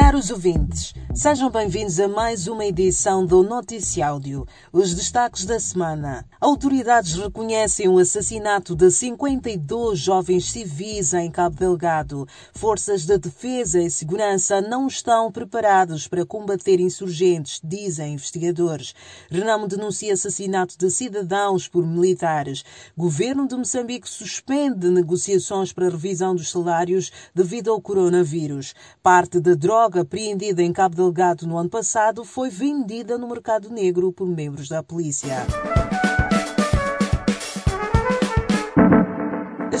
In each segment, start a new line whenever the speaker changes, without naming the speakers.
Caros ouvintes, sejam bem-vindos a mais uma edição do Noticiáudio. Os destaques da semana. Autoridades reconhecem o assassinato de 52 jovens civis em Cabo Delgado. Forças de defesa e segurança não estão preparados para combater insurgentes, dizem investigadores. Renamo denuncia assassinato de cidadãos por militares. Governo de Moçambique suspende negociações para revisão dos salários devido ao coronavírus. Parte da droga droga apreendida em Cabo Delgado no ano passado foi vendida no mercado negro por membros da polícia.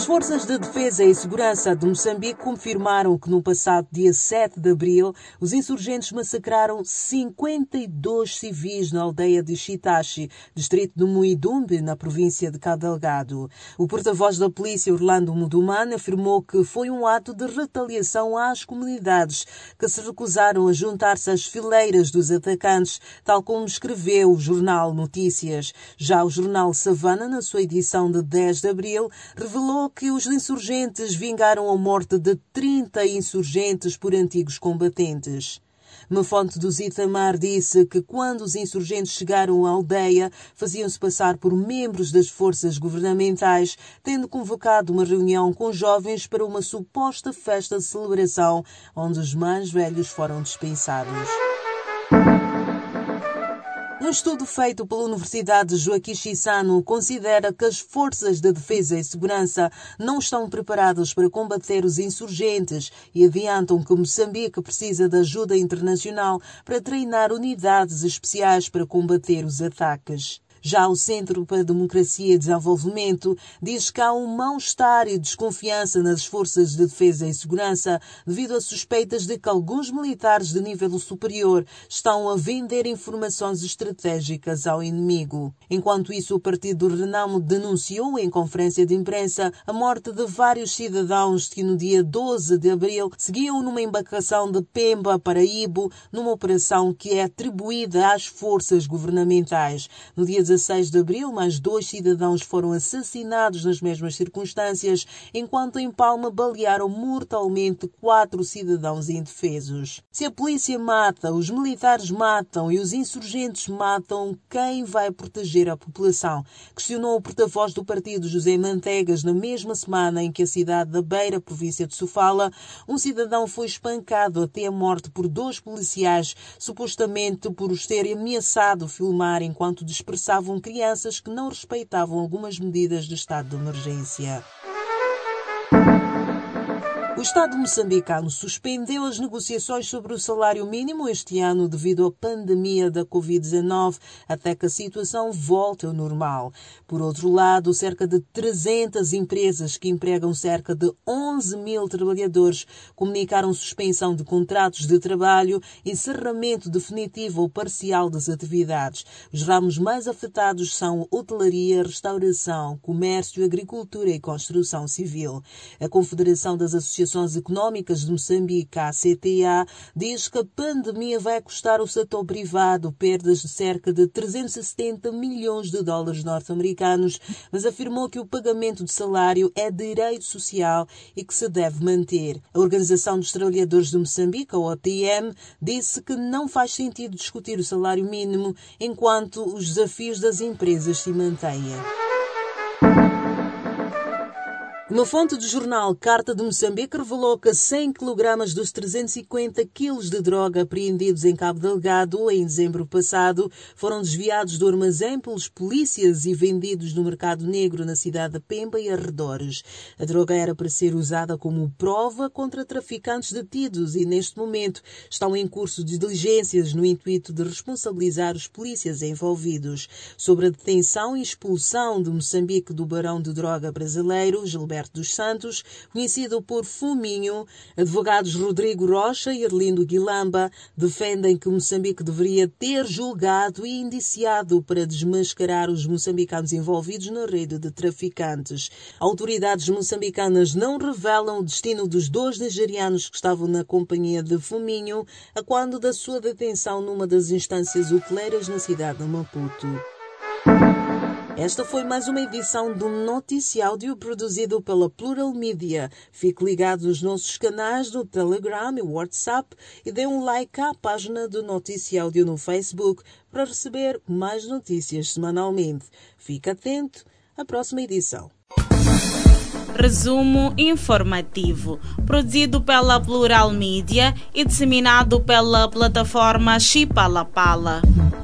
As Forças de Defesa e Segurança de Moçambique confirmaram que no passado dia 7 de abril os insurgentes massacraram 52 civis na aldeia de Chitachi, distrito de Muidumbe, na província de Cabo Delgado. O porta-voz da polícia, Orlando Muduman, afirmou que foi um ato de retaliação às comunidades que se recusaram a juntar-se às fileiras dos atacantes, tal como escreveu o jornal Notícias. Já o jornal Savana, na sua edição de 10 de abril, revelou que os insurgentes vingaram a morte de 30 insurgentes por antigos combatentes. Uma fonte do Zitamar disse que quando os insurgentes chegaram à aldeia, faziam-se passar por membros das forças governamentais, tendo convocado uma reunião com jovens para uma suposta festa de celebração, onde os mais velhos foram dispensados. Um estudo feito pela Universidade Joaquim Chissano considera que as forças de defesa e segurança não estão preparadas para combater os insurgentes e adiantam que Moçambique precisa de ajuda internacional para treinar unidades especiais para combater os ataques. Já o Centro para a Democracia e Desenvolvimento diz que há um mal-estar e desconfiança nas forças de defesa e segurança devido a suspeitas de que alguns militares de nível superior estão a vender informações estratégicas ao inimigo. Enquanto isso, o Partido Renamo denunciou em conferência de imprensa a morte de vários cidadãos que no dia 12 de abril seguiam numa embarcação de Pemba para Ibo numa operação que é atribuída às forças governamentais. No dia 16 de abril, mais dois cidadãos foram assassinados nas mesmas circunstâncias, enquanto em Palma balearam mortalmente quatro cidadãos indefesos. Se a polícia mata, os militares matam e os insurgentes matam, quem vai proteger a população? Questionou o porta-voz do partido José Mantegas na mesma semana em que a cidade da Beira, província de Sofala, um cidadão foi espancado até a morte por dois policiais, supostamente por os terem ameaçado filmar enquanto dispersavam estavam crianças que não respeitavam algumas medidas de estado de emergência. O Estado moçambicano suspendeu as negociações sobre o salário mínimo este ano devido à pandemia da Covid-19 até que a situação volte ao normal. Por outro lado, cerca de 300 empresas que empregam cerca de 11 mil trabalhadores comunicaram suspensão de contratos de trabalho, encerramento definitivo ou parcial das atividades. Os ramos mais afetados são hotelaria, restauração, comércio, agricultura e construção civil. A Confederação das Associações Associações Económicas de Moçambique, a CTA, diz que a pandemia vai custar ao setor privado perdas de cerca de 370 milhões de dólares norte-americanos, mas afirmou que o pagamento de salário é direito social e que se deve manter. A Organização dos Trabalhadores de Moçambique, a OTM, disse que não faz sentido discutir o salário mínimo enquanto os desafios das empresas se mantêm. Uma fonte do jornal Carta de Moçambique revelou que 100 kg dos 350 kg de droga apreendidos em Cabo Delgado em dezembro passado foram desviados do armazém pelos polícias e vendidos no mercado negro na cidade de Pemba e arredores. A droga era para ser usada como prova contra traficantes detidos e, neste momento, estão em curso de diligências no intuito de responsabilizar os polícias envolvidos. Sobre a detenção e expulsão de Moçambique do barão de droga brasileiro, Gilberto Alberto dos Santos, conhecido por Fuminho, advogados Rodrigo Rocha e Erlindo Guilamba defendem que Moçambique deveria ter julgado e indiciado para desmascarar os moçambicanos envolvidos na rede de traficantes. Autoridades moçambicanas não revelam o destino dos dois nigerianos que estavam na companhia de Fuminho a quando da sua detenção numa das instâncias hoteleiras na cidade de Maputo. Esta foi mais uma edição do Noticiáudio produzido pela Plural Media. Fique ligado nos nossos canais do Telegram e WhatsApp e dê um like à página do Noticiáudio no Facebook para receber mais notícias semanalmente. Fique atento à próxima edição.
Resumo informativo, produzido pela Plural Media e disseminado pela plataforma Chipalapala. Pala.